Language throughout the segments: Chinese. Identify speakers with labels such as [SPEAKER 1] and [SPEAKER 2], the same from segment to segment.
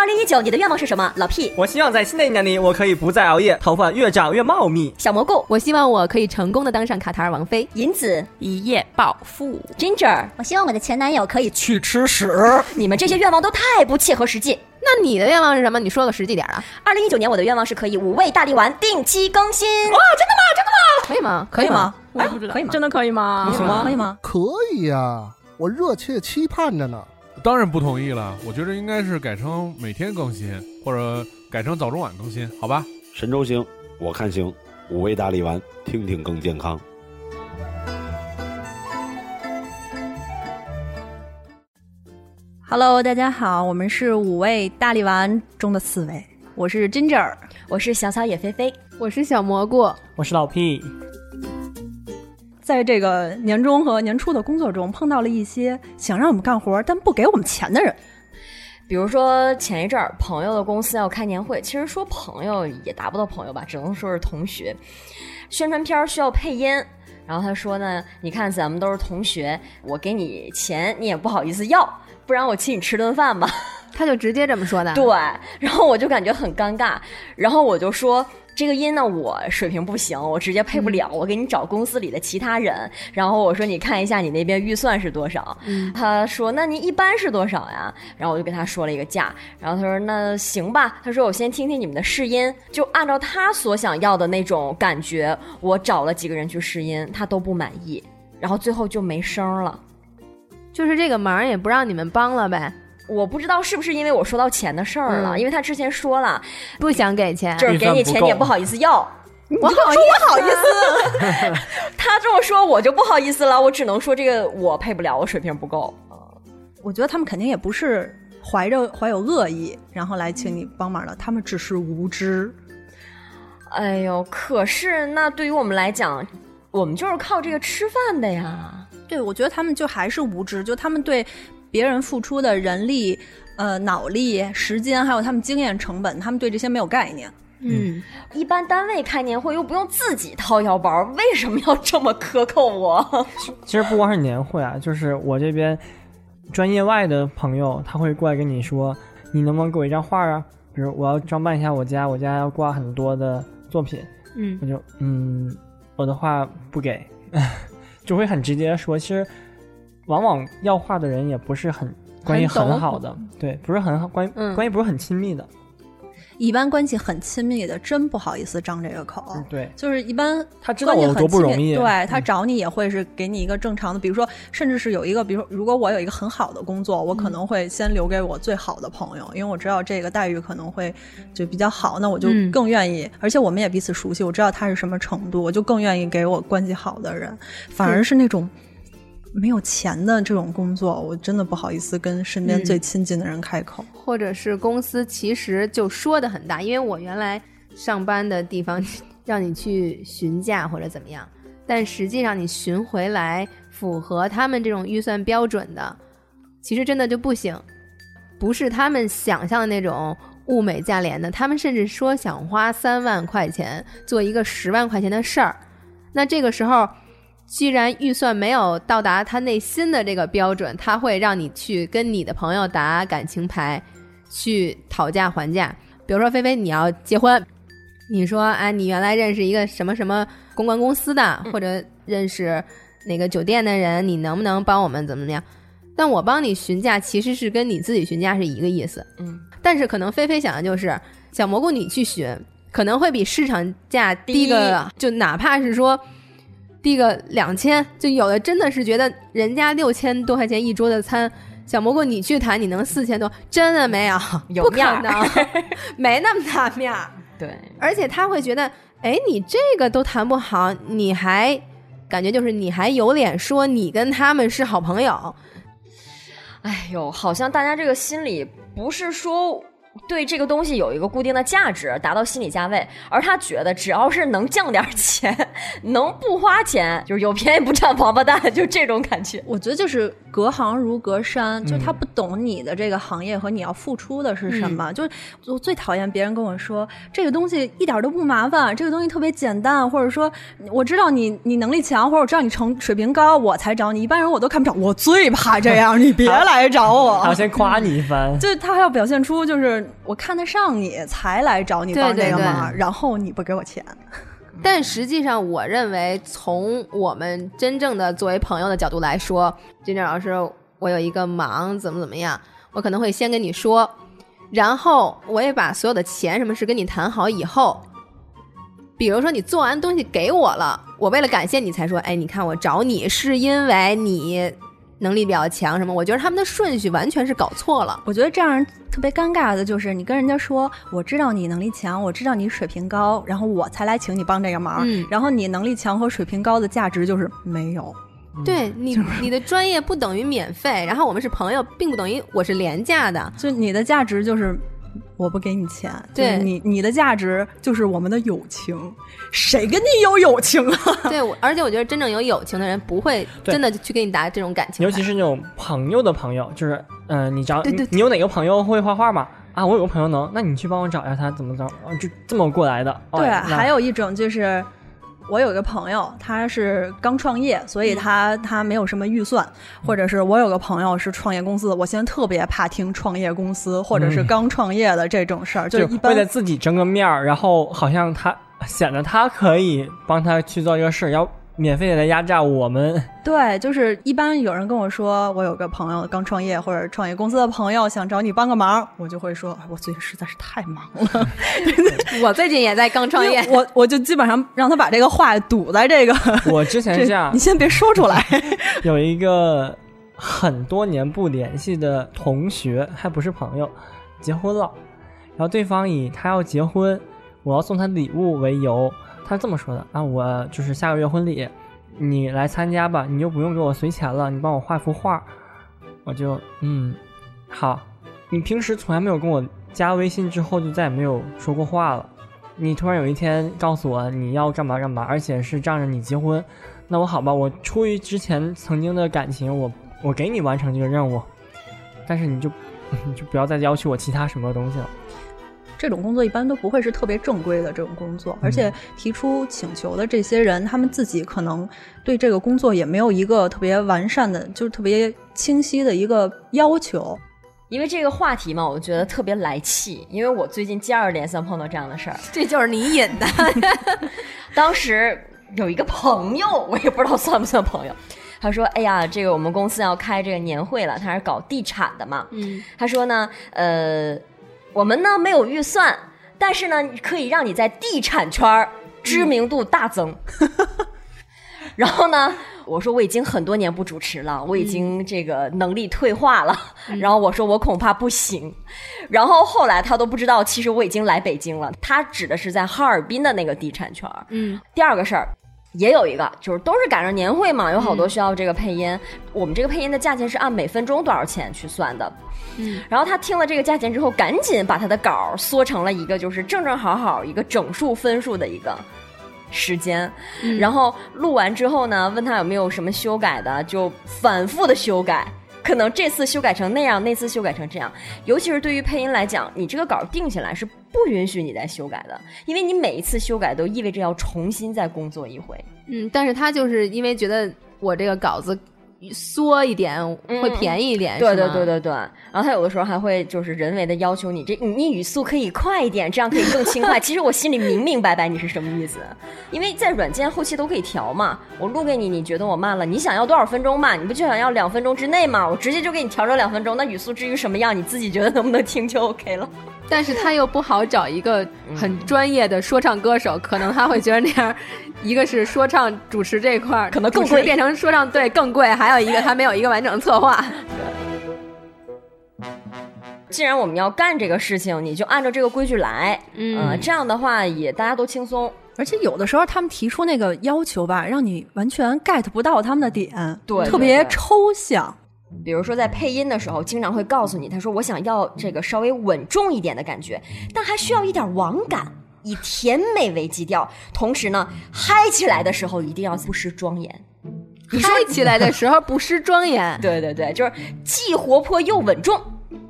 [SPEAKER 1] 二零一九，你的愿望是什么？老屁
[SPEAKER 2] 我希望在新的一年里，我可以不再熬夜，头发越长越茂密。
[SPEAKER 1] 小蘑菇，
[SPEAKER 3] 我希望我可以成功的当上卡塔尔王妃。
[SPEAKER 1] 银子，
[SPEAKER 3] 一夜暴富。
[SPEAKER 1] Ginger，
[SPEAKER 4] 我希望我的前男友可以
[SPEAKER 5] 去吃屎。
[SPEAKER 1] 你们这些愿望都太不切合实际。
[SPEAKER 3] 那你的愿望是什么？你说个实际点啊！
[SPEAKER 1] 二零一九年我的愿望是可以五味大力丸定期更新。
[SPEAKER 3] 哇，真的吗？真的吗？可以吗？
[SPEAKER 4] 可以吗？
[SPEAKER 3] 我也不知道，
[SPEAKER 1] 可以吗？
[SPEAKER 3] 真的可以吗？
[SPEAKER 2] 行吗？
[SPEAKER 4] 可以吗？
[SPEAKER 5] 可以呀，我热切期盼着呢。
[SPEAKER 6] 当然不同意了，我觉得应该是改成每天更新，或者改成早中晚更新，好吧？
[SPEAKER 7] 神州行，我看行，五味大力丸，听听更健康。
[SPEAKER 4] Hello，大家好，我们是五味大力丸中的四位，我是 Ginger，
[SPEAKER 1] 我是小草野菲菲，
[SPEAKER 3] 我是小蘑菇，
[SPEAKER 2] 我是老 P。
[SPEAKER 4] 在这个年终和年初的工作中，碰到了一些想让我们干活但不给我们钱的人。
[SPEAKER 1] 比如说前一阵儿朋友的公司要开年会，其实说朋友也达不到朋友吧，只能说是同学。宣传片需要配音，然后他说呢，你看咱们都是同学，我给你钱你也不好意思要，不然我请你吃顿饭吧。
[SPEAKER 3] 他就直接这么说的。
[SPEAKER 1] 对，然后我就感觉很尴尬，然后我就说这个音呢，我水平不行，我直接配不了，我给你找公司里的其他人。然后我说你看一下你那边预算是多少？
[SPEAKER 3] 嗯
[SPEAKER 1] 他说那您一般是多少呀？然后我就跟他说了一个价，然后他说那行吧，他说我先听听你们的试音，就按照他所想要的那种感觉，我找了几个人去试音，他都不满意，然后最后就没声了。
[SPEAKER 3] 就是这个忙也不让你们帮了呗，
[SPEAKER 1] 我不知道是不是因为我说到钱的事儿了，
[SPEAKER 3] 嗯
[SPEAKER 1] 因为他之前说了，
[SPEAKER 3] 不想给钱。
[SPEAKER 1] 就是给你钱你也不好意思要。
[SPEAKER 3] 我好意
[SPEAKER 1] 不好意思，他这么说我就不好意思了，我只能说这个我配不了，我水平不够。
[SPEAKER 4] 我觉得他们肯定也不是怀着怀有恶意，然后来请你帮忙的，他们只是无知。
[SPEAKER 1] 哎呦，可是那对于我们来讲，我们就是靠这个吃饭的呀。
[SPEAKER 4] 对，我觉得他们就还是无知，就他们对别人付出的人力、呃脑力、时间，还有他们经验成本，他们对这些没有概念。
[SPEAKER 3] 嗯，
[SPEAKER 1] 一般单位开年会又不用自己掏腰包，为什么要这么克扣我？
[SPEAKER 2] 其实不光是年会啊，就是我这边专业外的朋友，他会过来跟你说，你能不能给我一张画啊？比如我要装扮一下我家，我家要挂很多的作品，
[SPEAKER 3] 嗯
[SPEAKER 2] 我就嗯，我的画不给，就会很直接地说。其实往往要画的人也不是很关系
[SPEAKER 3] 很
[SPEAKER 2] 好的，对，不是很好关
[SPEAKER 3] 嗯。
[SPEAKER 2] 关系不是很亲密的，
[SPEAKER 4] 一般关系很亲密的，真不好意思张这个口。
[SPEAKER 2] 嗯，对，
[SPEAKER 4] 就是一般
[SPEAKER 2] 他知道我有
[SPEAKER 4] 关系很
[SPEAKER 2] 多不容易，
[SPEAKER 4] 对
[SPEAKER 2] 嗯。
[SPEAKER 4] 他找你也会是给你一个正常的，比如说，甚至是有一个，比如说，如果我有一个很好的工作，我可能会先留给我最好的朋友，因为我知道这个待遇可能会就比较好，那我就
[SPEAKER 3] 嗯。
[SPEAKER 4] 更愿意，而且我们也彼此熟悉，我知道他是什么程度，我就更愿意给我关系好的人，反而是那种。没有钱的这种工作，我真的不好意思跟身边
[SPEAKER 3] 嗯
[SPEAKER 4] 最亲近的人开口。
[SPEAKER 3] 或者是公司其实就说的很大，因为我原来上班的地方让你去询价或者怎么样，但实际上你询回来符合他们这种预算标准的，其实真的就不行，不是他们想象的那种物美价廉的，他们甚至说想花三万块钱做一个十万块钱的事儿，那这个时候。既然预算没有到达他内心的这个标准，他会让你去跟你的朋友打感情牌，去讨价还价。比如说，菲菲你要结婚，你说啊，你原来认识一个什么什么公关公司的，或者认识哪个酒店的人，你能不能帮我们怎么怎么样？但我帮你询价，其实是跟你自己询价是一个意思。
[SPEAKER 1] 嗯，
[SPEAKER 3] 但是可能菲菲想的就是，小蘑菇你去询，可能会比市场价低个，就哪怕是说。低个两千，就有的真的是觉得人家六千多块钱一桌的餐，小蘑菇你去谈你能四千多，真的没有，不 可
[SPEAKER 1] 有面儿
[SPEAKER 3] 能，没那么大面儿。
[SPEAKER 1] 对，
[SPEAKER 3] 而且他会觉得，哎，你这个都谈不好，你还感觉就是你还有脸说你跟他们是好朋友？
[SPEAKER 1] 哎呦，好像大家这个心里不是说。对这个东西有一个固定的价值，达到心理价位，而他觉得只要是能降点钱，能不花钱，就是有便宜不占王八蛋，就这种感觉。
[SPEAKER 4] 我觉得就是隔行如隔山，就
[SPEAKER 2] 嗯
[SPEAKER 4] 他不懂你的这个行业和你要付出的是什么。就是我最讨厌别人跟我说这个东西一点都不麻烦，这个东西特别简单，或者说我知道你你能力强，或者我知道你成水平高，我才找你。一般人我都看不上，我最怕这样，你别来找我。
[SPEAKER 2] 还要先夸你一番。
[SPEAKER 4] 就是他还要表现出就是是我看得上你才来找你帮这个忙，
[SPEAKER 3] 对。
[SPEAKER 4] 然后你不给我钱，
[SPEAKER 3] 但实际上，我认为从我们真正的作为朋友的角度来说，金正老师，我有一个忙，怎么怎么样，我可能会先跟你说，然后我也把所有的钱什么事跟你谈好以后，比如说你做完东西给我了，我为了感谢你才说，哎，你看我找你是因为你能力比较强什么？我觉得他们的顺序完全是搞错了。
[SPEAKER 4] 我觉得这样特别尴尬的就是，你跟人家说我知道你能力强，我知道你水平高，然后我才来请你帮这个忙，
[SPEAKER 3] 嗯
[SPEAKER 4] 然后你能力强和水平高的价值就是没有。
[SPEAKER 3] 对 你，你的专业不等于免费，然后我们是朋友，并不等于我是廉价的。
[SPEAKER 4] 就你的价值就是我不给你钱，就是
[SPEAKER 3] 对
[SPEAKER 4] 你你的价值就是我们的友情，谁跟你有友情啊？
[SPEAKER 3] 对，我而且我觉得真正有友情的人不会真的去给你打这种感情，
[SPEAKER 2] 尤其是那种朋友的朋友，就是嗯、呃你找
[SPEAKER 3] 对对
[SPEAKER 2] 你你有哪个朋友会画画吗？啊，我有个朋友能，那你去帮我找一下他怎么着，啊就这么过来的。哦
[SPEAKER 4] 对，
[SPEAKER 2] 那
[SPEAKER 4] 还有一种就是。我有个朋友，他是刚创业，所以他他没有什么预算，或者是我有个朋友是创业公司，我现在特别怕听创业公司或者是
[SPEAKER 2] 嗯。
[SPEAKER 4] 刚创业的这种事儿，
[SPEAKER 2] 就
[SPEAKER 4] 一般
[SPEAKER 2] 为了自己争个面儿，然后好像他显得他可以帮他去做这个事儿，要免费的来压榨我们。
[SPEAKER 4] 对，就是一般有人跟我说，我有个朋友刚创业或者创业公司的朋友想找你帮个忙，我就会说，哎我最近实在是太忙了，
[SPEAKER 3] 我最近也在刚创业，
[SPEAKER 4] 我我就基本上让他把这个话堵在这个，
[SPEAKER 2] 我之前
[SPEAKER 4] 这
[SPEAKER 2] 样
[SPEAKER 4] 你，先别说出来。
[SPEAKER 2] 有一个很多年不联系的同学，还不是朋友，结婚了，然后对方以他要结婚，我要送他礼物为由，他是这么说的啊，我就是下个月婚礼，你来参加吧，你又不用给我随钱了，你帮我画幅画，我就嗯，好，你平时从来没有跟我加微信之后就再也没有说过话了。你突然有一天告诉我你要干嘛干嘛，而且是仗着你结婚，那我好吧，我出于之前曾经的感情，我我给你完成这个任务，但是你就 你就不要再要求我其他什么东西了。
[SPEAKER 4] 这种工作一般都不会是特别正规的这种工作，而且提出请求的这些人，他们自己可能对这个工作也没有一个特别完善的，就是特别清晰的一个要求。
[SPEAKER 1] 因为这个话题嘛，我觉得特别来气，因为我最近接二连三碰到这样的事儿。
[SPEAKER 3] 这就是你引的。
[SPEAKER 1] 当时有一个朋友，我也不知道算不算朋友，他说：“哎呀，这个我们公司要开这个年会了，他是搞地产的嘛。
[SPEAKER 3] 嗯，
[SPEAKER 1] 他说呢，呃，我们呢没有预算，但是呢可以让你在地产圈儿知名度大增。然后呢，我说我已经很多年不主持了，我已经这个能力退化了。然后我说我恐怕不行。然后后来他都不知道，其实我已经来北京了。他指的是在哈尔滨的那个地产圈儿。
[SPEAKER 3] 嗯，
[SPEAKER 1] 第二个事儿。也有一个，就是都是赶上年会嘛，有好多需要这个配音。我们这个配音的价钱是按每分钟多少钱去算的。
[SPEAKER 3] 嗯，
[SPEAKER 1] 然后他听了这个价钱之后，赶紧把他的稿缩成了一个就是正正好好一个整数分数的一个时间。
[SPEAKER 3] 嗯
[SPEAKER 1] 然后录完之后呢，问他有没有什么修改的，就反复的修改。可能这次修改成那样，那次修改成这样。尤其是对于配音来讲，你这个稿定下来是不允许你再修改的，因为你每一次修改都意味着要重新再工作一回。
[SPEAKER 3] 嗯，但是他就是因为觉得我这个稿子缩一点
[SPEAKER 1] 嗯
[SPEAKER 3] 会便宜一点，
[SPEAKER 1] 对对对对对，然后他有的时候还会就是人为的要求你这你你语速可以快一点，这样可以更轻快。其实我心里明明白白你是什么意思，因为在软件后期都可以调嘛。我录给你，你觉得我慢了，你想要多少分钟嘛？你不就想要两分钟之内嘛？我直接就给你调成两分钟，那语速至于什么样，你自己觉得能不能听就 OK 了。
[SPEAKER 3] 但是他又不好找一个很专业的说唱歌手，可能他会觉得那样，一个是说唱主持这块儿
[SPEAKER 1] 可能更贵
[SPEAKER 3] 变成说唱对更贵，还有一个他没有一个完整策划。
[SPEAKER 1] 既然我们要干这个事情，你就按照这个规矩来，
[SPEAKER 3] 嗯
[SPEAKER 1] 呃，这样的话也大家都轻松。
[SPEAKER 4] 而且有的时候他们提出那个要求吧，让你完全 get 不到他们的点，
[SPEAKER 1] 对
[SPEAKER 4] 特别抽象。
[SPEAKER 1] 比如说在配音的时候，经常会告诉你，他说我想要这个稍微稳重一点的感觉，但还需要一点网感，以甜美为基调，同时呢，嗨起来的时候一定要不失庄严。
[SPEAKER 3] 你说起来的时候不失庄严，
[SPEAKER 1] 对对对，就是既活泼又稳重，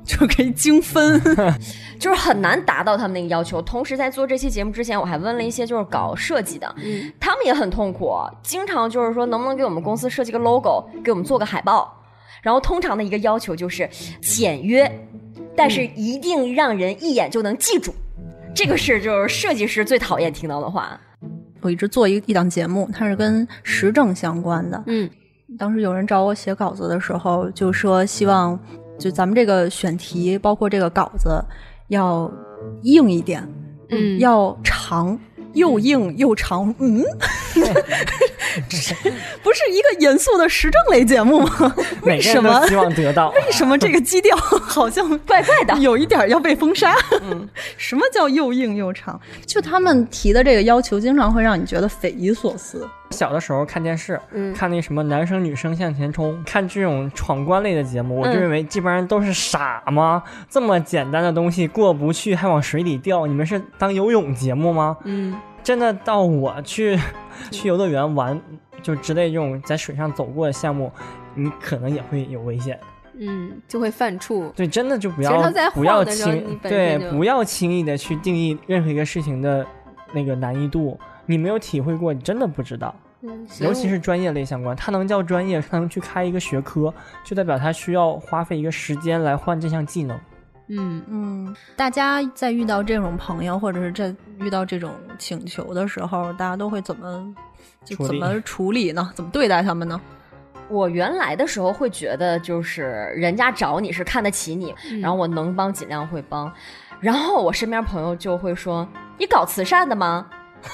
[SPEAKER 4] 就可以精分，
[SPEAKER 1] 就是很难达到他们那个要求。同时，在做这期节目之前，我还问了一些就是搞设计的，他们也很痛苦，经常就是说能不能给我们公司设计个 logo，给我们做个海报。然后通常的一个要求就是简约，但是一定让人一眼就能记住。这个是就是设计师最讨厌听到的话。
[SPEAKER 4] 我一直做一一档节目，它是跟时政相关的。
[SPEAKER 3] 嗯，
[SPEAKER 4] 当时有人找我写稿子的时候，就说希望就咱们这个选题，包括这个稿子要硬一点，
[SPEAKER 3] 嗯
[SPEAKER 4] 要长，又硬又长。嗯，不是一个严肃的时政类节目吗？为什么
[SPEAKER 2] 希望得到。
[SPEAKER 4] 为什么这个基调好像
[SPEAKER 1] 怪怪的
[SPEAKER 4] 有一点要被封杀？嗯什么叫又硬又长？就他们提的这个要求，经常会让你觉得匪夷所思。
[SPEAKER 2] 小的时候看电视，
[SPEAKER 3] 嗯
[SPEAKER 2] 看那什么男生女生向前冲，看这种闯关类的节目，我就
[SPEAKER 3] 嗯
[SPEAKER 2] 认为这帮人都是傻吗？这么简单的东西过不去还往水里掉，你们是当游泳节目吗？
[SPEAKER 3] 嗯
[SPEAKER 2] 真的到我去 去游乐园玩，就之类这种在水上走过的项目，你可能也会有危险。
[SPEAKER 3] 嗯，就会犯怵。
[SPEAKER 2] 对，真的就不要
[SPEAKER 3] 在
[SPEAKER 2] 不要轻对不要轻易的去定义任何一个事情的那个难易度，你没有体会过，你真的不知道。
[SPEAKER 3] 嗯，
[SPEAKER 2] 尤其是专业类相关，它能叫专业，它能去开一个学科，就代表它需要花费一个时间来换这项技能。
[SPEAKER 3] 嗯
[SPEAKER 4] 嗯，大家在遇到这种朋友，或者是在遇到这种请求的时候，大家都会怎么就怎么处理呢？怎么对待他们呢？
[SPEAKER 1] 我原来的时候会觉得，就是人家找你是看得起你，
[SPEAKER 3] 嗯
[SPEAKER 1] 然后我能帮尽量会帮。然后我身边朋友就会说：“你搞慈善的吗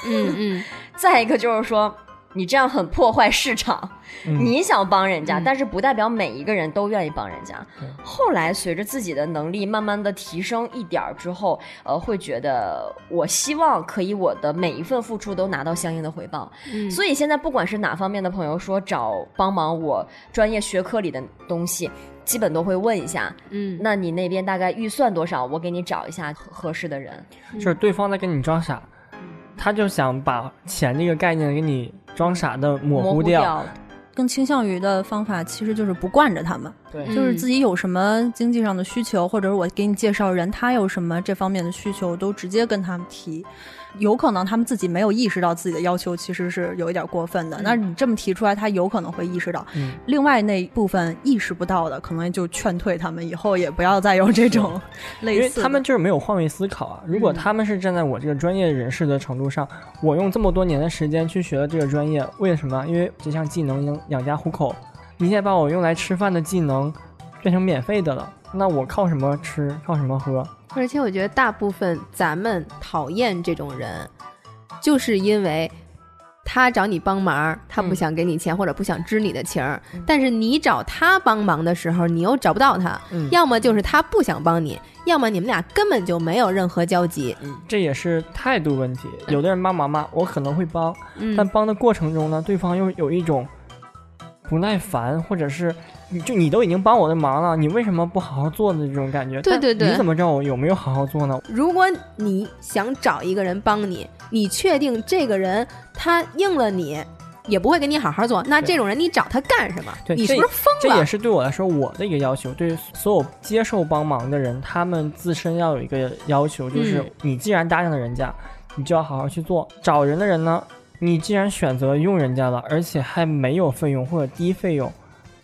[SPEAKER 3] 嗯嗯，？”
[SPEAKER 1] 再一个就是说：“你这样很破坏市场。
[SPEAKER 2] 嗯
[SPEAKER 1] 你想帮人家，
[SPEAKER 3] 嗯
[SPEAKER 1] 但是不代表每一个人都愿意帮人家。后来随着自己的能力慢慢的提升一点儿之后，呃，会觉得我希望可以我的每一份付出都拿到相应的回报。
[SPEAKER 3] 嗯
[SPEAKER 1] 所以现在不管是哪方面的朋友说找帮忙我专业学科里的东西，基本都会问一下，
[SPEAKER 3] 嗯，
[SPEAKER 1] 那你那边大概预算多少？我给你找一下合合适的人。
[SPEAKER 2] 就是对方在跟你装傻，他就想把钱这个概念给你装傻的模
[SPEAKER 1] 模糊
[SPEAKER 2] 糊掉。
[SPEAKER 4] 更倾向于的方法其实就是不惯着他们，就是自己有什么经济上的需求，或者是我给你介绍人，他有什么这方面的需求，都直接跟他们提。有可能他们自己没有意识到自己的要求其实是有一点过分的，那你这么提出来，他有可能会意识到。
[SPEAKER 2] 嗯
[SPEAKER 4] 另外那部分意识不到的，可能就劝退他们，以后也不要再有这种 类似的。
[SPEAKER 2] 他们就是没有换位思考啊。如果他们是站在我这个专业人士的程度上，我用这么多年的时间去学了这个专业，为什么？因为这项技能能养家糊口。你现在把我用来吃饭的技能变成免费的了，那我靠什么吃？靠什么喝？
[SPEAKER 3] 而且我觉得大部分咱们讨厌这种人，就是因为他找你帮忙，他不
[SPEAKER 1] 嗯
[SPEAKER 3] 想给你钱、或者不想知你的情儿，但是你找他帮忙的时候，你又找不到他，
[SPEAKER 2] 嗯
[SPEAKER 3] 要么就是他不想帮你，要么你们俩根本就没有任何交集。
[SPEAKER 2] 这也是态度问题。有的人帮忙嘛，我可能会帮，
[SPEAKER 3] 嗯
[SPEAKER 2] 但帮的过程中呢，对方又有一种不耐烦，或者是你就你都已经帮我的忙了，你为什么不好好做的这种感觉？
[SPEAKER 3] 对对对
[SPEAKER 2] 你怎么知道我有没有好好做呢？
[SPEAKER 3] 如果你想找一个人帮你，你确定这个人他应了你，也不会给你好好做，那这种人你找他干什么？
[SPEAKER 2] 对
[SPEAKER 3] 你是不是疯了
[SPEAKER 2] 这也？是对我来说我的一个要求，对所有接受帮忙的人，他们自身要有一个要求，就是
[SPEAKER 3] 嗯
[SPEAKER 2] 你既然答应了人家，你就要好好去做。找人的人呢，你既然选择用人家了，而且还没有费用或者低费用，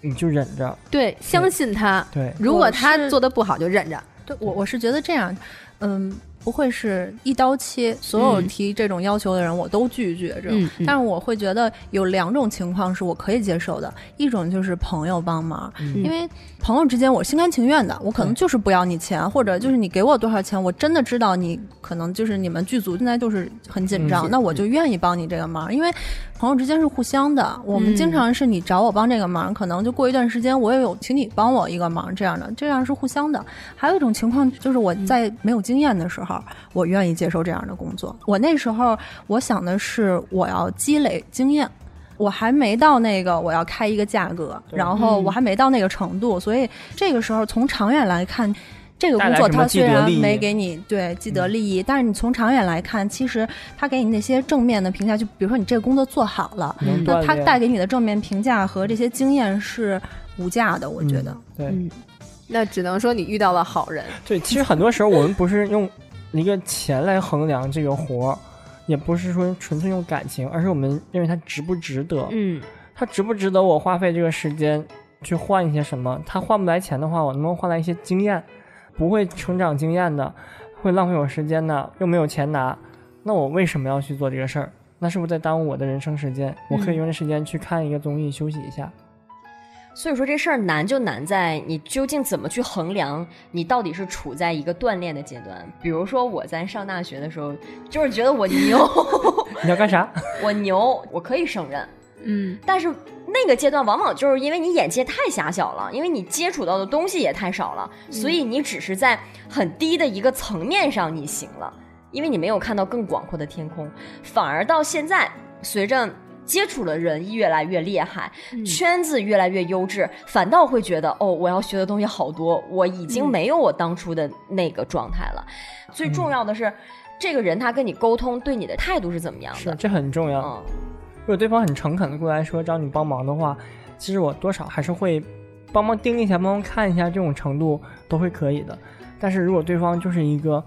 [SPEAKER 2] 你就忍着。
[SPEAKER 3] 对，相信他。
[SPEAKER 2] 对，
[SPEAKER 3] 如果他做的不好，就忍着。
[SPEAKER 4] 对我我是觉得这样，嗯，不会是一刀切，所有
[SPEAKER 3] 嗯
[SPEAKER 4] 提这种要求的人我都拒绝这种。
[SPEAKER 3] 嗯嗯
[SPEAKER 4] 但是我会觉得有两种情况是我可以接受的，一种就是朋友帮忙，
[SPEAKER 2] 嗯
[SPEAKER 4] 因为朋友之间我心甘情愿的，我可能就是不要你钱，或者就是你给我多少钱，我真的知道你可能就是你们剧组现在就是很紧张，
[SPEAKER 2] 嗯
[SPEAKER 4] 那我就愿意帮你这个忙，因为朋友之间是互相的。我们
[SPEAKER 3] 嗯
[SPEAKER 4] 经常是你找我帮这个忙，可能就过一段时间我也有请你帮我一个忙这样的，这样是互相的。还有一种情况就是我在没有经验的时候，我愿意接受这样的工作。我那时候我想的是我要积累经验。我还没到那个我要开一个价格，然后
[SPEAKER 3] 嗯
[SPEAKER 4] 我还没到那个程度，所以这个时候从长远来看，这个工作它虽然没给你对既得利益，但是你从长远来看，其实它给你那些正面的评价，就比如说你这个工作做好了，
[SPEAKER 2] 能
[SPEAKER 4] 那它带给你的正面评价和这些经验是无价的，我觉得。
[SPEAKER 2] 对、
[SPEAKER 3] 嗯，那只能说你遇到了好人。
[SPEAKER 2] 对，其实很多时候我们不是用一个钱来衡量这个活儿，也不是说纯粹用感情，而是我们认为它值不值得。
[SPEAKER 3] 嗯
[SPEAKER 2] 它值不值得我花费这个时间去换一些什么。它换不来钱的话，我能不能换来一些经验？不会成长经验的，会浪费我时间的，又没有钱拿，那我为什么要去做这个事儿？那是不是在耽误我的人生时间？我可以用这时间去看一个综艺，休息一下。
[SPEAKER 1] 所以说这事儿难就难在你究竟怎么去衡量你到底是处在一个锻炼的阶段。比如说我在上大学的时候，就是觉得我牛，
[SPEAKER 2] 你要干啥？
[SPEAKER 1] 我牛，我可以胜任。
[SPEAKER 3] 嗯，
[SPEAKER 1] 但是那个阶段往往就是因为你眼界太狭小了，因为你接触到的东西也太少了，所以你只是在很低的一个层面上你行了，因为你没有看到更广阔的天空。反而到现在，随着接触的人越来越厉害，圈子越来越优质，反倒会觉得哦，我要学的东西好多，我已经没有我当初的那个状态了。最重要的是，这个人他跟你沟通，对你的态度是怎么样的？
[SPEAKER 2] 是，这很重要。
[SPEAKER 1] 嗯，
[SPEAKER 2] 如果对方很诚恳的过来说找你帮忙的话，其实我多少还是会帮忙盯一下、帮忙看一下，这种程度都会可以的。但是如果对方就是一个，哎，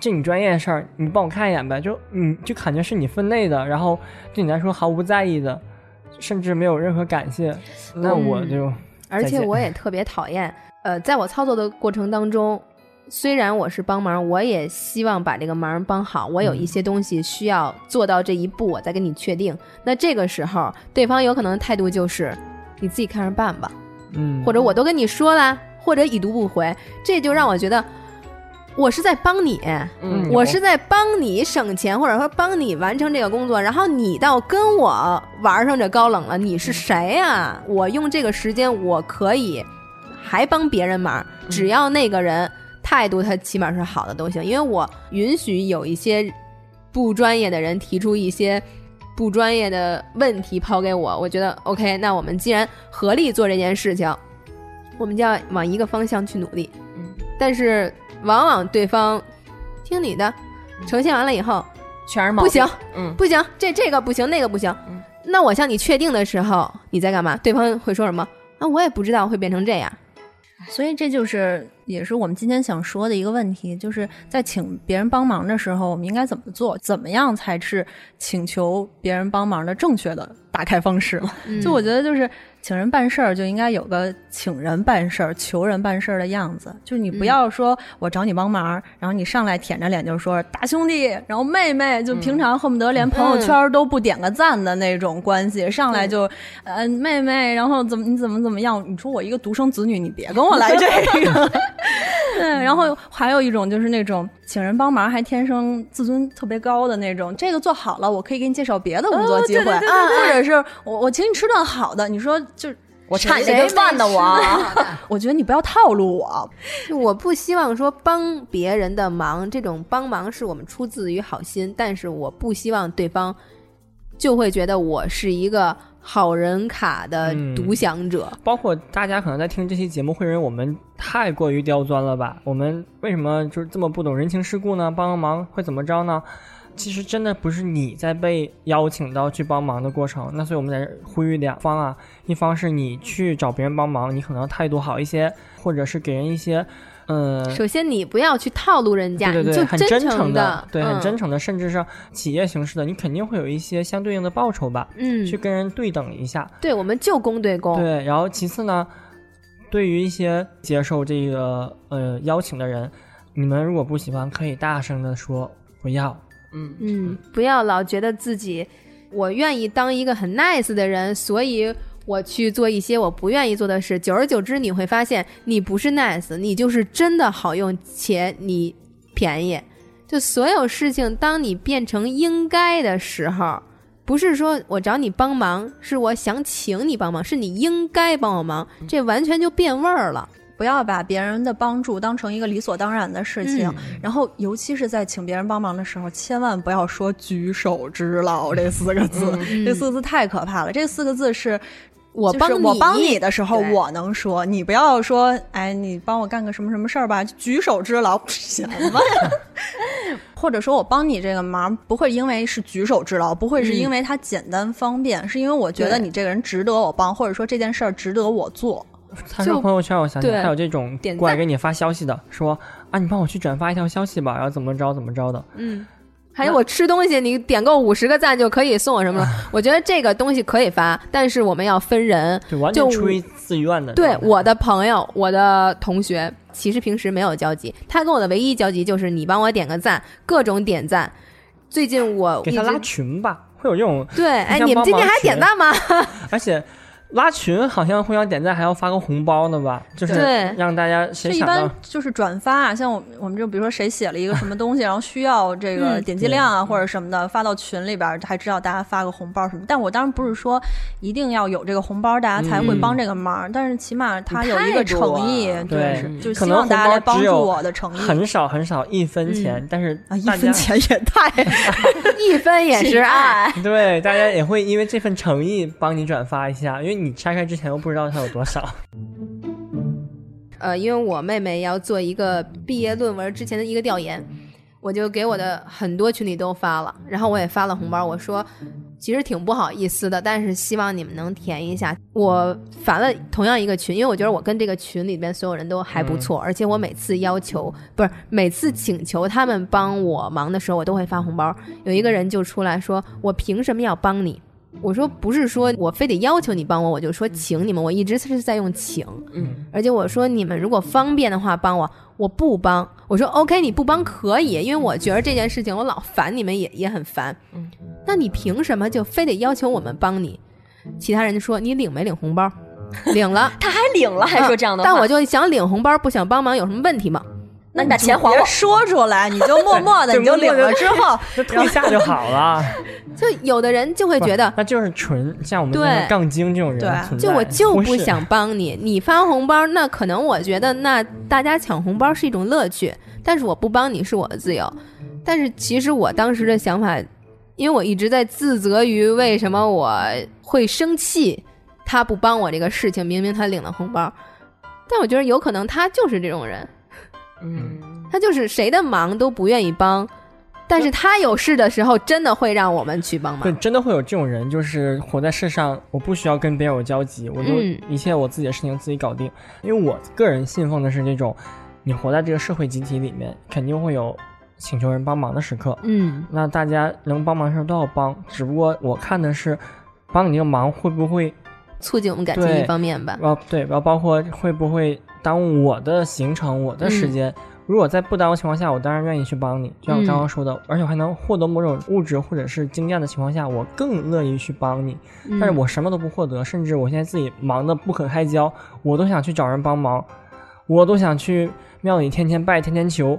[SPEAKER 2] 这你专业的事儿，你帮我看一眼呗，就嗯，就感觉是你分内的，然后对你来说毫无在意的，甚至没有任何感谢，那我就、
[SPEAKER 3] 而且我也特别讨厌，呃，在我操作的过程当中，虽然我是帮忙，我也希望把这个忙帮好。我有一些东西需要做到这一步，我再跟你确定。那这个时候，对方有可能态度就是你自己看着办吧，
[SPEAKER 2] 嗯，
[SPEAKER 3] 或者我都跟你说了，或者已读不回，这就让我觉得我是在帮你。
[SPEAKER 1] 嗯
[SPEAKER 3] 我是在帮你省钱，或者说帮你完成这个工作，然后你倒跟我玩上这高冷了，你是谁呀、我用这个时间，我可以还帮别人忙，只要那个人态度他起码是好的都行，因为我允许有一些不专业的人提出一些不专业的问题抛给我，我觉得 OK，那我们既然合力做这件事情，我们就要往一个方向去努力。
[SPEAKER 1] 嗯，
[SPEAKER 3] 但是往往对方听你的，呈现完了以后
[SPEAKER 1] 全是毛病
[SPEAKER 3] 不行，
[SPEAKER 1] 嗯，
[SPEAKER 3] 不行，这这个不行，那个不行。
[SPEAKER 1] 嗯
[SPEAKER 3] 那我向你确定的时候，你在干嘛？对方会说什么？啊，我也不知道会变成这样。
[SPEAKER 4] 所以这就是也是我们今天想说的一个问题，就是在请别人帮忙的时候，我们应该怎么做？怎么样才是请求别人帮忙的正确的打开方式？
[SPEAKER 3] 嗯
[SPEAKER 4] 就我觉得，就是请人办事儿就应该有个请人办事儿、求人办事儿的样子。就是你不要说我找你帮忙，然后你上来舔着脸就说大兄弟，然后妹妹，就平常恨不得连朋友圈都不点个赞的那种关系，上来就呃妹妹，然后怎么你怎么怎么样？你说我一个独生子女，你别跟我来这个。对，然后还有一种就是那种请人帮忙还天生自尊特别高的那种，这个做好了，我可以给你介绍别的工作机会、啊，或者是我我请你吃顿好的，你说就
[SPEAKER 1] 我差你这顿饭呢，我。
[SPEAKER 4] 我觉得你不要套路我，
[SPEAKER 3] 我不希望说帮别人的忙，这种帮忙是我们出自于好心，但是我不希望对方就会觉得我是一个好人卡的
[SPEAKER 2] 嗯
[SPEAKER 3] 独享者。
[SPEAKER 2] 包括大家可能在听这期节目，会认为我们太过于刁钻了吧？我们为什么就是这么不懂人情世故呢？帮个忙会怎么着呢？其实真的不是你在被邀请到去帮忙的过程，那所以我们在这呼吁两方啊，一方是你去找别人帮忙，你可能态度好一些，或者是给人一些，呃，
[SPEAKER 3] 首先，你不要去套路人家，
[SPEAKER 2] 对对对，
[SPEAKER 3] 你就
[SPEAKER 2] 很真
[SPEAKER 3] 诚
[SPEAKER 2] 的，对，很
[SPEAKER 3] 嗯
[SPEAKER 2] 真诚的，甚至是企业形式的，你肯定会有一些相对应的报酬吧，
[SPEAKER 3] 嗯，
[SPEAKER 2] 去跟人对等一下。
[SPEAKER 3] 对，我们就公对公。
[SPEAKER 2] 对，然后其次呢，对于一些接受这个呃邀请的人，你们如果不喜欢，可以大声的说不要。
[SPEAKER 1] 嗯，
[SPEAKER 3] 嗯，不要老觉得自己我愿意当一个很 nice 的人，所以我去做一些我不愿意做的事。久而久之，你会发现你不是 nice，你就是真的好用且你便宜。就所有事情，当你变成应该的时候，不是说我找你帮忙，是我想请你帮忙，是你应该帮我忙，这完全就变味儿了。
[SPEAKER 4] 不要把别人的帮助当成一个理所当然的事情。
[SPEAKER 3] 嗯
[SPEAKER 4] 然后，尤其是在请别人帮忙的时候，千万不要说“举手之劳”这四个字，这四个字太可怕了。这四个字是。就是
[SPEAKER 3] 我帮
[SPEAKER 4] 我帮
[SPEAKER 3] 你
[SPEAKER 4] 你的时候，我能说，你不要说，哎，你帮我干个什么什么事儿吧，举手之劳，什么呀？或者说我帮你这个忙，不会因为是举手之劳，不会是因为它简单方便，是因为我觉得你这个人值得我帮，或者说这件事儿值得我做。
[SPEAKER 2] 他说朋友圈，我想起来还有这种过来给你发消息的，说啊，你帮我去转发一条消息吧，然后怎么着怎么着的。
[SPEAKER 3] 嗯，还有我吃东西，你点够五十个赞就可以送我什么了？我觉得这个东西可以发，但是我们要分人。
[SPEAKER 2] 就完全出于自愿的。
[SPEAKER 3] 对我的朋友、我的同学，其实平时没有交集，他跟我的唯一交集就是你帮我点个赞，各种点赞。最近我
[SPEAKER 2] 给他拉群吧，会有这种，
[SPEAKER 3] 对，哎，你们今天还点赞吗？
[SPEAKER 2] 而且拉群好像互相点赞还要发个红包呢吧？就是
[SPEAKER 3] 对
[SPEAKER 2] 让大家谁
[SPEAKER 4] 这一般
[SPEAKER 2] 想到
[SPEAKER 4] 就是转发啊，像我们我们就比如说谁写了一个什么东西，然后需要这个
[SPEAKER 3] 嗯
[SPEAKER 4] 点击量啊或者什么的，发到群里边儿，还知道大家发个红包什么。但我当然不是说一定要有这个红包，大家才会
[SPEAKER 2] 嗯
[SPEAKER 4] 帮这个忙，但是起码他有一个诚意，
[SPEAKER 2] 对
[SPEAKER 4] 是就
[SPEAKER 2] 可能
[SPEAKER 4] 希望大家来帮助我的诚意。
[SPEAKER 2] 很少很少一分钱，但是
[SPEAKER 4] 啊，一分钱也太
[SPEAKER 3] 一分也是爱。
[SPEAKER 2] 对大家也会因为这份诚意帮你转发一下，因为你拆开之前又不知道它有多少。
[SPEAKER 3] 呃，因为我妹妹要做一个毕业论文之前的一个调研，我就给我的很多群里都发了，然后我也发了红包，我说其实挺不好意思的，但是希望你们能填一下。我发了同样一个群，因为我觉得我跟这个群里边所有人都还不错，而且我每次要求不是每次请求他们帮我忙的时候，我都会发红包。有一个人就出来说：“我凭什么要帮你？”我说不是说我非得要求你帮我，我就说请你们，我一直是在用请。
[SPEAKER 1] 嗯，
[SPEAKER 3] 而且我说你们如果方便的话帮我，我不帮。我说 OK，你不帮可以，因为我觉得这件事情我老烦你们也也很烦。
[SPEAKER 1] 嗯，
[SPEAKER 3] 那你凭什么就非得要求我们帮你？其他人就说你领没领红包？领了，
[SPEAKER 1] 他还领了，还说这样的话，
[SPEAKER 3] 但我就想领红包，不想帮忙，有什么问题吗？
[SPEAKER 1] 那你把钱还
[SPEAKER 4] 别
[SPEAKER 1] 我。
[SPEAKER 4] 说出来，你就默默的 你就领了之后，
[SPEAKER 2] 就退下就好了。
[SPEAKER 3] 就有的人就会觉得，
[SPEAKER 2] 那就是纯像我们这
[SPEAKER 3] 对
[SPEAKER 2] 种杠精这种人
[SPEAKER 4] 对
[SPEAKER 2] 存在
[SPEAKER 3] 就我就不想帮你，你发红包，那可能我觉得那大家抢红包是一种乐趣，但是我不帮你是我的自由。但是其实我当时的想法，因为我一直在自责于为什么我会生气，他不帮我这个事情，明明他领了红包，但我觉得有可能他就是这种人，
[SPEAKER 1] 嗯，
[SPEAKER 3] 他就是谁的忙都不愿意帮，但是他有事的时候真的会让我们去帮
[SPEAKER 2] 对，
[SPEAKER 3] 忙。
[SPEAKER 2] 真的会有这种人，就是活在世上，我不需要跟别人有交集，我就
[SPEAKER 3] 嗯
[SPEAKER 2] 一切我自己的事情自己搞定。因为我个人信奉的是这种，你活在这个社会集体里面，肯定会有请求人帮忙的时刻。
[SPEAKER 3] 嗯
[SPEAKER 2] 那大家能帮忙的时候都要帮，只不过我看的是，帮你这个忙会不会，
[SPEAKER 3] 促进我们感情一方面吧。
[SPEAKER 2] 然后对，然后包括会不会耽误我的行程、我的时间。如果在不耽误情况下，我当然愿意去帮你，就像我刚刚说的，而且我还能获得某种物质或者是经验的情况下，我更乐意去帮你。
[SPEAKER 3] 嗯
[SPEAKER 2] 但是我什么都不获得，甚至我现在自己忙得不可开交，我都想去找人帮忙，我都想去庙里天天拜、天天求。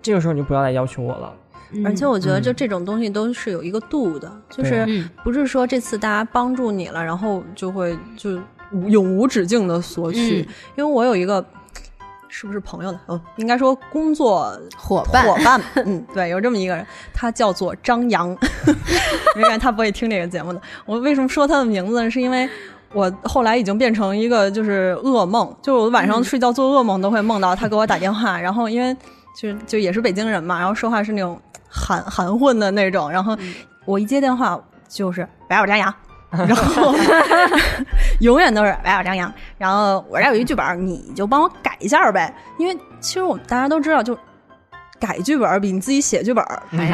[SPEAKER 2] 这个时候你就不要来要求我了。
[SPEAKER 4] 而且我觉得
[SPEAKER 2] 嗯
[SPEAKER 4] 就这种东西都是有一个度的，就是
[SPEAKER 3] 嗯
[SPEAKER 4] 不是说这次大家帮助你了，然后就会就无永无止境的索取。
[SPEAKER 3] 嗯
[SPEAKER 4] 因为我有一个是不是朋友的？嗯，应该说工作
[SPEAKER 3] 伙伴
[SPEAKER 4] 伙伴，嗯，对，有这么一个人，他叫做张扬，没关系，他不会听这个节目的。我为什么说他的名字呢？是因为。我后来已经变成一个就是噩梦，就是我晚上睡觉做噩梦都会梦到他给我打电话，然后因为就是就也是北京人嘛，然后说话是那种含含混的那种，然后我一接电话就是白，我张扬，然后永远都是喂，我张扬，然后我这有一剧本，你就帮我改一下呗，因为其实我们大家都知道，就改剧本比你自己写剧本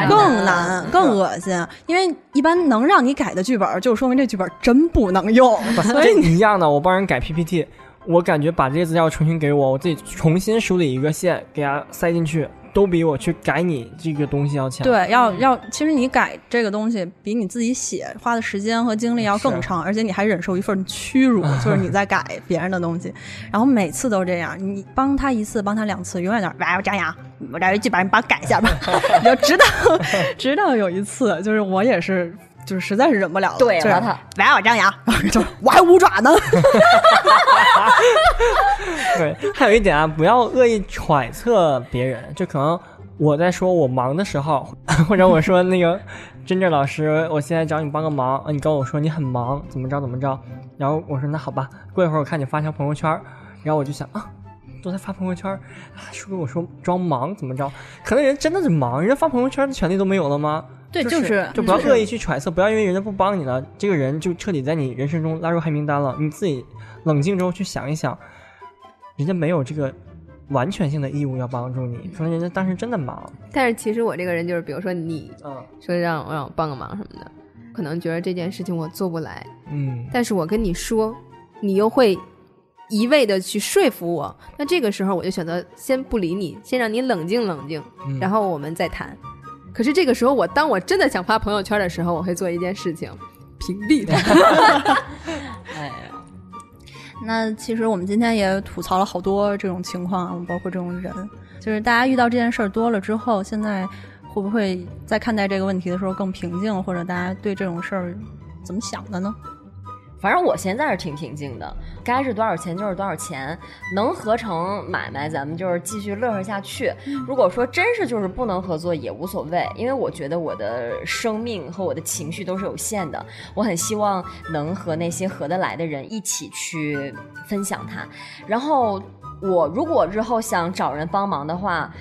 [SPEAKER 4] 更难、更恶心，因为一般能让你改的剧本，就说明这剧本真不能用，所以
[SPEAKER 2] 这一样的，我帮人改 PPT，我感觉把这些资料重新给我，我自己重新梳理一个线，给它塞进去，都比我去改你这个东西要强。
[SPEAKER 4] 对，要要，其实你改这个东西比你自己写花的时间和精力要更长，而且你还忍受一份屈辱，就是你在改别人的东西，然后每次都这样，你帮他一次，帮他两次，永远都是喂，我张扬，我来一句把，你帮我改一下吧，你 就直到直到有一次，就是我也是。就是实在是忍不了了，就是
[SPEAKER 1] 怼了他，
[SPEAKER 4] 喂，我张扬，就我还五爪呢，
[SPEAKER 2] 对，还有一点啊，不要恶意揣测别人，就可能我在说我忙的时候，或者我说那个真正老师，我现在找你帮个忙，啊你跟我说你很忙，怎么着怎么着，然后我说那好吧，过一会儿我看你发条朋友圈，然后我就想啊。都在发朋友圈，啊说跟我说装忙怎么着？可能人真的是忙，人家发朋友圈的权利都没有了吗？
[SPEAKER 4] 对，
[SPEAKER 2] 就
[SPEAKER 4] 就是
[SPEAKER 2] 就不要恶意去揣测，不要因为人家不帮你了，这个人就彻底在你人生中拉入黑名单了。你自己冷静之后去想一想，人家没有这个完全性的义务要帮助你，可能人家当时真的忙。
[SPEAKER 3] 但是其实我这个人就是，比如说你
[SPEAKER 2] 嗯
[SPEAKER 3] 说让我让我帮个忙什么的，可能觉得这件事情我做不来，
[SPEAKER 2] 嗯，
[SPEAKER 3] 但是我跟你说，你又会一味的去说服我，那这个时候我就选择先不理你，先让你冷静冷静，
[SPEAKER 2] 嗯
[SPEAKER 3] 然后我们再谈。可是这个时候，我当我真的想发朋友圈的时候，我会做一件事情，屏蔽他。
[SPEAKER 1] 哎呀，
[SPEAKER 4] 那其实我们今天也吐槽了好多这种情况啊，包括这种人，就是大家遇到这件事儿多了之后，现在会不会在看待这个问题的时候更平静，或者大家对这种事儿怎么想的呢？
[SPEAKER 1] 反正我现在是挺平静的，该是多少钱就是多少钱，能合成买卖，咱们就是继续乐呵下去。如果说真是就是不能合作也无所谓，因为我觉得我的生命和我的情绪都是有限的，我很希望能和那些合得来的人一起去分享它。然后我如果日后想找人帮忙的话。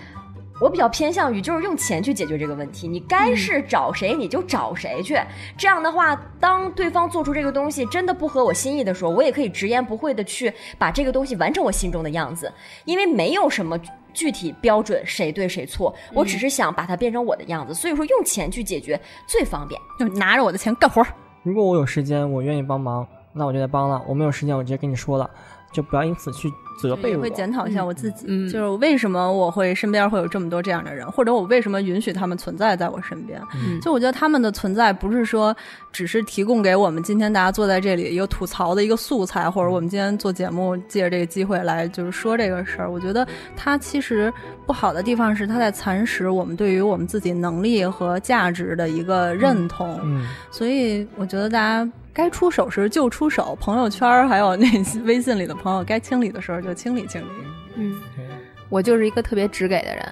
[SPEAKER 1] 我比较偏向于就是用钱去解决这个问题，你该是找谁你就找谁去。这样的话，当对方做出这个东西真的不合我心意的时候，我也可以直言不讳的去把这个东西完成我心中的样子，因为没有什么具体标准谁对谁错，我只是想把它变成我的样子，所以说用钱去解决最方便。
[SPEAKER 4] 就拿着我的钱干活儿。
[SPEAKER 2] 如果我有时间，我愿意帮忙，那我就得帮了。我没有时间，我直接跟你说了，就不要因此去责备我。
[SPEAKER 4] 也会检讨一下我自己，
[SPEAKER 3] 嗯
[SPEAKER 4] 就是为什么我会身边会有这么多这样的人，或者我为什么允许他们存在在我身边？
[SPEAKER 2] 嗯
[SPEAKER 4] 就我觉得他们的存在不是说只是提供给我们今天大家坐在这里一个吐槽的一个素材，或者我们今天做节目借着这个机会来就是说这个事儿。我觉得它其实不好的地方是它在蚕食我们对于我们自己能力和价值的一个认同。
[SPEAKER 2] 嗯，
[SPEAKER 4] 所以我觉得大家该出手时就出手，朋友圈还有那些微信里的朋友该清理的时候就清理清理。
[SPEAKER 3] 嗯，我就是一个特别直给的人，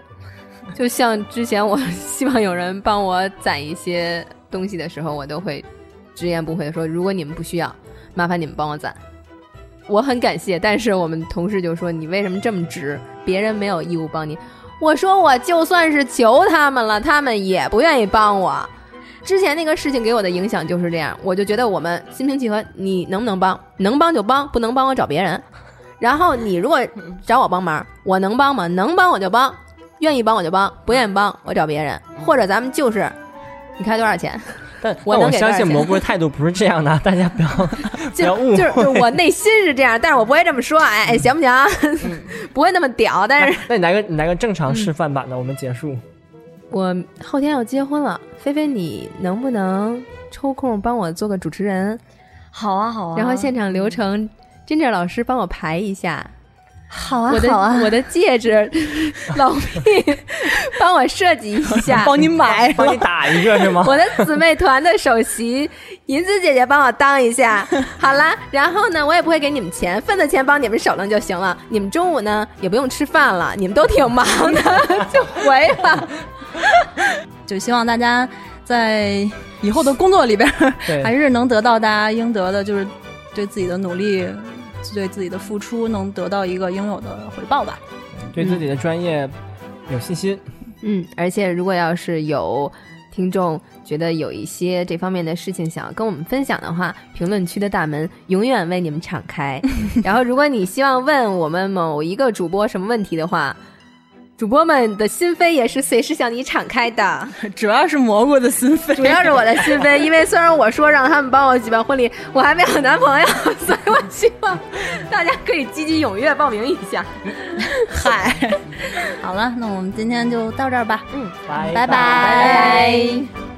[SPEAKER 3] 就像之前我 希望有人帮我攒一些东西的时候，我都会直言不讳的说，如果你们不需要，麻烦你们帮我攒。我很感谢，但是我们同事就说你为什么这么直？别人没有义务帮你。我说我就算是求他们了，他们也不愿意帮我。之前那个事情给我的影响就是这样，我就觉得我们心平气和，你能不能帮？能帮就帮，不能帮我找别人。然后你如果找我帮忙，我能帮吗？能帮我就帮，愿意帮我就帮，不愿意帮我找别人，或者咱们就是，你开多少钱？
[SPEAKER 2] 但
[SPEAKER 3] 我能
[SPEAKER 2] 相信蘑菇的态度不是这样的，大家不要不
[SPEAKER 3] 就
[SPEAKER 2] 要误会。
[SPEAKER 3] 就是就是我内心是这样，但是我不会这么说，哎哎，行不行？不会那么屌，但是
[SPEAKER 2] 那你来个你来个正常示范版的，我们结束。
[SPEAKER 3] 我后天要结婚了，菲菲，你能不能抽空帮我做个主持人？
[SPEAKER 1] 好啊，好啊。
[SPEAKER 3] 然后现场流程，Ginger 老师帮我排一下。
[SPEAKER 4] 好啊
[SPEAKER 3] 我的我的戒指，老 毕帮我设计一下，
[SPEAKER 4] 帮你买。
[SPEAKER 2] 帮你打一个是吗？
[SPEAKER 3] 我的姊妹团的首席银子姐姐帮我当一下，好啦，然后呢，我也不会给你们钱，份子钱帮你们省了就行了。你们中午呢也不用吃饭了，你们都挺忙的，就回吧。
[SPEAKER 4] 就希望大家在以后的工作里边还是能得到大家应得的，就是对自己的努力、对自己的付出，能得到一个应有的回报吧。
[SPEAKER 2] 对自己的专业有信心。
[SPEAKER 3] 嗯，而且如果要是有听众觉得有一些这方面的事情想要跟我们分享的话，评论区的大门永远为你们敞开。然后，如果你希望问我们某一个主播什么问题的话，主播们的心扉也是随时向你敞开的。
[SPEAKER 4] 主要是蘑菇的心扉，
[SPEAKER 3] 主要是我的心扉，因为虽然我说让他们帮我举办婚礼，我还没有男朋友，所以我希望大家可以积极踊跃报名一下。
[SPEAKER 4] 嗨。好了，那我们今天就到这儿吧。
[SPEAKER 2] 嗯
[SPEAKER 4] 拜拜
[SPEAKER 3] 拜